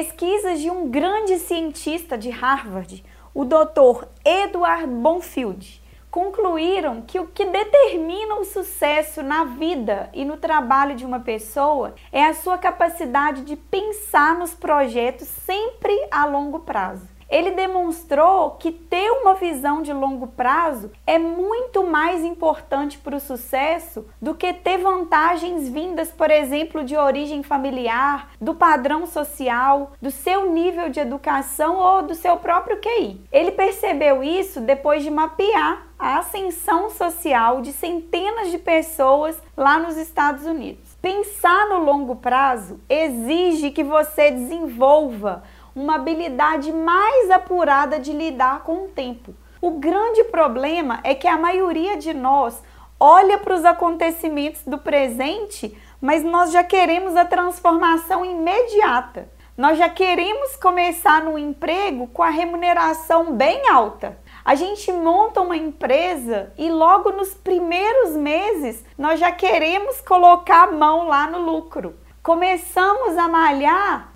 Pesquisas de um grande cientista de Harvard, o Dr. Edward Bonfield, concluíram que o que determina o sucesso na vida e no trabalho de uma pessoa é a sua capacidade de pensar nos projetos sempre a longo prazo ele demonstrou que ter uma visão de longo prazo é muito mais importante para o sucesso do que ter vantagens vindas, por exemplo, de origem familiar, do padrão social, do seu nível de educação ou do seu próprio QI. Ele percebeu isso depois de mapear a ascensão social de centenas de pessoas lá nos Estados Unidos. Pensar no longo prazo exige que você desenvolva uma habilidade mais apurada de lidar com o tempo. O grande problema é que a maioria de nós olha para os acontecimentos do presente, mas nós já queremos a transformação imediata. Nós já queremos começar no emprego com a remuneração bem alta. A gente monta uma empresa e logo nos primeiros meses nós já queremos colocar a mão lá no lucro. Começamos a malhar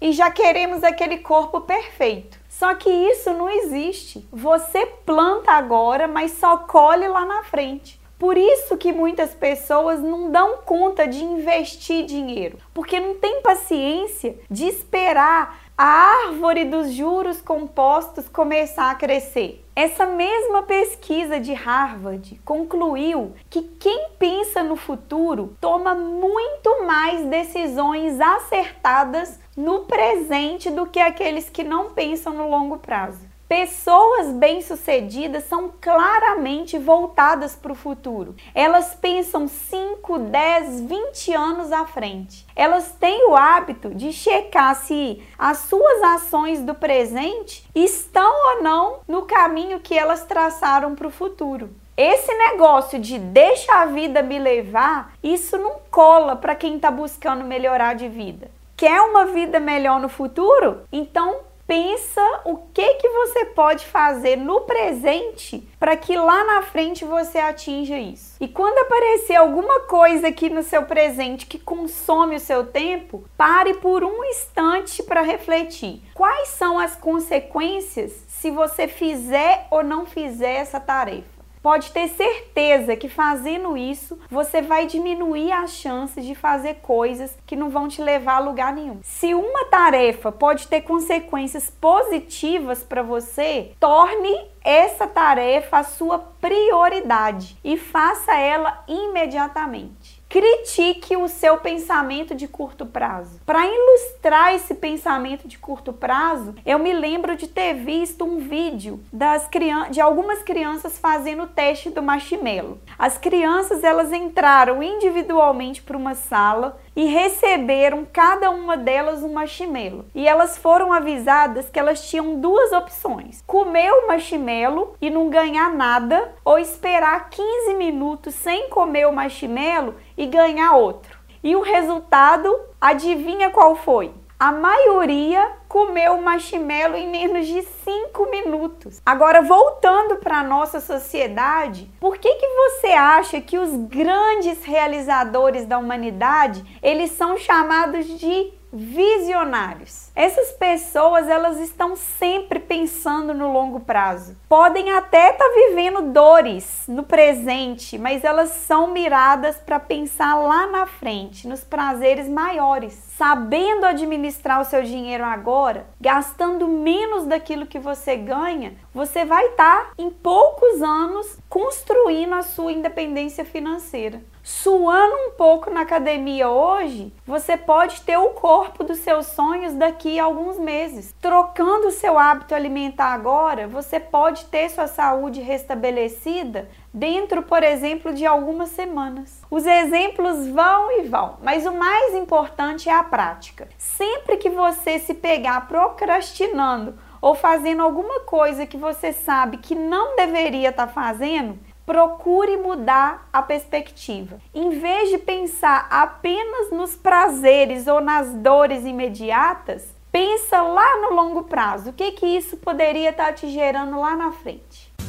e já queremos aquele corpo perfeito. Só que isso não existe. Você planta agora, mas só colhe lá na frente. Por isso que muitas pessoas não dão conta de investir dinheiro, porque não tem paciência de esperar a árvore dos juros compostos começar a crescer. Essa mesma pesquisa de Harvard concluiu que quem pensa no futuro toma muito mais decisões acertadas no presente do que aqueles que não pensam no longo prazo. Pessoas bem-sucedidas são claramente voltadas para o futuro. Elas pensam 5, 10, 20 anos à frente. Elas têm o hábito de checar se as suas ações do presente estão ou não no caminho que elas traçaram para o futuro. Esse negócio de deixa a vida me levar, isso não cola para quem está buscando melhorar de vida. Quer uma vida melhor no futuro? Então pensa o que que você pode fazer no presente para que lá na frente você atinja isso. E quando aparecer alguma coisa aqui no seu presente que consome o seu tempo, pare por um instante para refletir. Quais são as consequências se você fizer ou não fizer essa tarefa? Pode ter certeza que fazendo isso, você vai diminuir as chances de fazer coisas que não vão te levar a lugar nenhum. Se uma tarefa pode ter consequências positivas para você, torne essa tarefa a sua prioridade e faça ela imediatamente. Critique o seu pensamento de curto prazo. Para ilustrar esse pensamento de curto prazo, eu me lembro de ter visto um vídeo das de algumas crianças fazendo o teste do marshmallow. As crianças elas entraram individualmente para uma sala e receberam cada uma delas um marshmallow. E elas foram avisadas que elas tinham duas opções: comer o marshmallow e não ganhar nada, ou esperar 15 minutos sem comer o marshmallow e ganhar outro. E o resultado, adivinha qual foi? A maioria comeu marshmallow em menos de 5 minutos. Agora, voltando para a nossa sociedade, por que, que você acha que os grandes realizadores da humanidade, eles são chamados de visionários. Essas pessoas, elas estão sempre pensando no longo prazo. Podem até estar tá vivendo dores no presente, mas elas são miradas para pensar lá na frente, nos prazeres maiores, sabendo administrar o seu dinheiro agora, gastando menos daquilo que você ganha, você vai estar tá, em poucos anos construindo a sua independência financeira. suando um pouco na academia hoje, você pode ter o corpo dos seus sonhos daqui a alguns meses. Trocando o seu hábito alimentar agora, você pode ter sua saúde restabelecida dentro, por exemplo, de algumas semanas. Os exemplos vão e vão, mas o mais importante é a prática. Sempre que você se pegar procrastinando ou fazendo alguma coisa que você sabe que não deveria estar tá fazendo, procure mudar a perspectiva. Em vez de pensar apenas nos prazeres ou nas dores imediatas, pensa lá no longo prazo. O que que isso poderia estar tá te gerando lá na frente?